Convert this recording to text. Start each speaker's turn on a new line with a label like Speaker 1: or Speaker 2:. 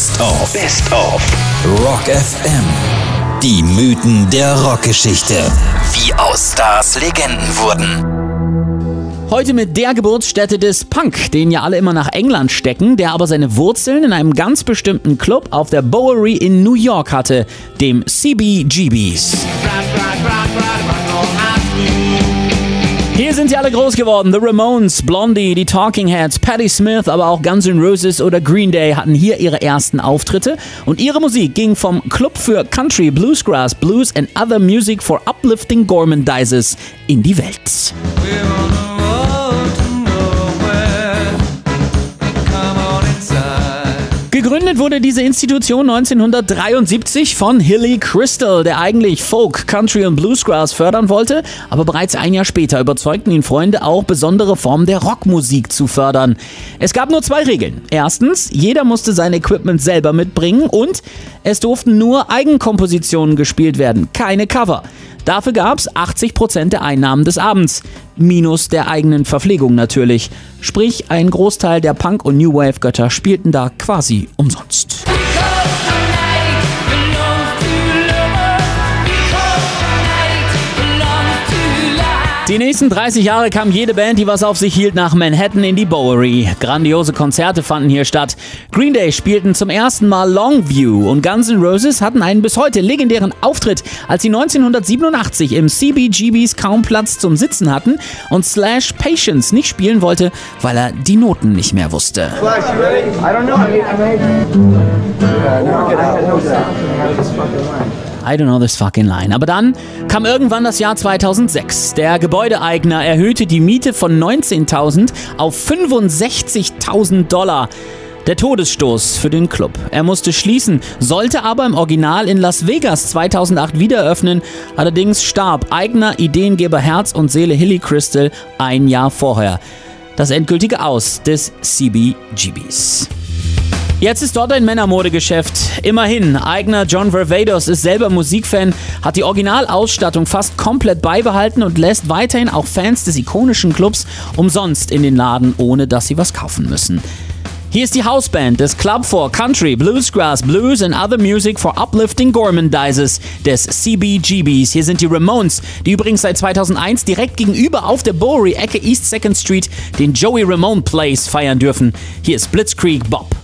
Speaker 1: Best of. Best of. Rock FM. Die Mythen der Rockgeschichte. Wie aus Stars Legenden wurden.
Speaker 2: Heute mit der Geburtsstätte des Punk, den ja alle immer nach England stecken, der aber seine Wurzeln in einem ganz bestimmten Club auf der Bowery in New York hatte, dem CBGBs. Sind sie alle groß geworden. The Ramones, Blondie, die Talking Heads, Patti Smith, aber auch Guns N' Roses oder Green Day hatten hier ihre ersten Auftritte. Und ihre Musik ging vom Club für Country, Bluesgrass, Blues and Other Music for Uplifting Gormandizers in die Welt. Gegründet wurde diese Institution 1973 von Hilly Crystal, der eigentlich Folk, Country und Bluesgrass fördern wollte, aber bereits ein Jahr später überzeugten ihn Freunde auch besondere Formen der Rockmusik zu fördern. Es gab nur zwei Regeln. Erstens, jeder musste sein Equipment selber mitbringen und es durften nur Eigenkompositionen gespielt werden, keine Cover. Dafür gab es 80% der Einnahmen des Abends. Minus der eigenen Verpflegung natürlich. Sprich, ein Großteil der Punk- und New Wave-Götter spielten da quasi umsonst. Die nächsten 30 Jahre kam jede Band, die was auf sich hielt, nach Manhattan in die Bowery. Grandiose Konzerte fanden hier statt. Green Day spielten zum ersten Mal Longview und Guns N' Roses hatten einen bis heute legendären Auftritt, als sie 1987 im CBGBs kaum Platz zum Sitzen hatten und Slash Patience nicht spielen wollte, weil er die Noten nicht mehr wusste. Slash, you ready? I don't know. I mean, I mean, uh, no, I had no sound. I don't know this fucking line. Aber dann kam irgendwann das Jahr 2006. Der Gebäudeeigner erhöhte die Miete von 19.000 auf 65.000 Dollar. Der Todesstoß für den Club. Er musste schließen, sollte aber im Original in Las Vegas 2008 wieder öffnen. Allerdings starb Eigner, Ideengeber Herz und Seele Hilly Crystal ein Jahr vorher. Das endgültige Aus des CBGBs. Jetzt ist dort ein Männermodegeschäft. Immerhin, eigener John Vervados ist selber Musikfan, hat die Originalausstattung fast komplett beibehalten und lässt weiterhin auch Fans des ikonischen Clubs umsonst in den Laden, ohne dass sie was kaufen müssen. Hier ist die Hausband des Club for Country, Bluesgrass, Blues and Other Music for Uplifting Gormandizers des CBGBs. Hier sind die Ramones, die übrigens seit 2001 direkt gegenüber auf der Bowery Ecke East 2nd Street den Joey Ramone Place feiern dürfen. Hier ist Blitzkrieg Bob.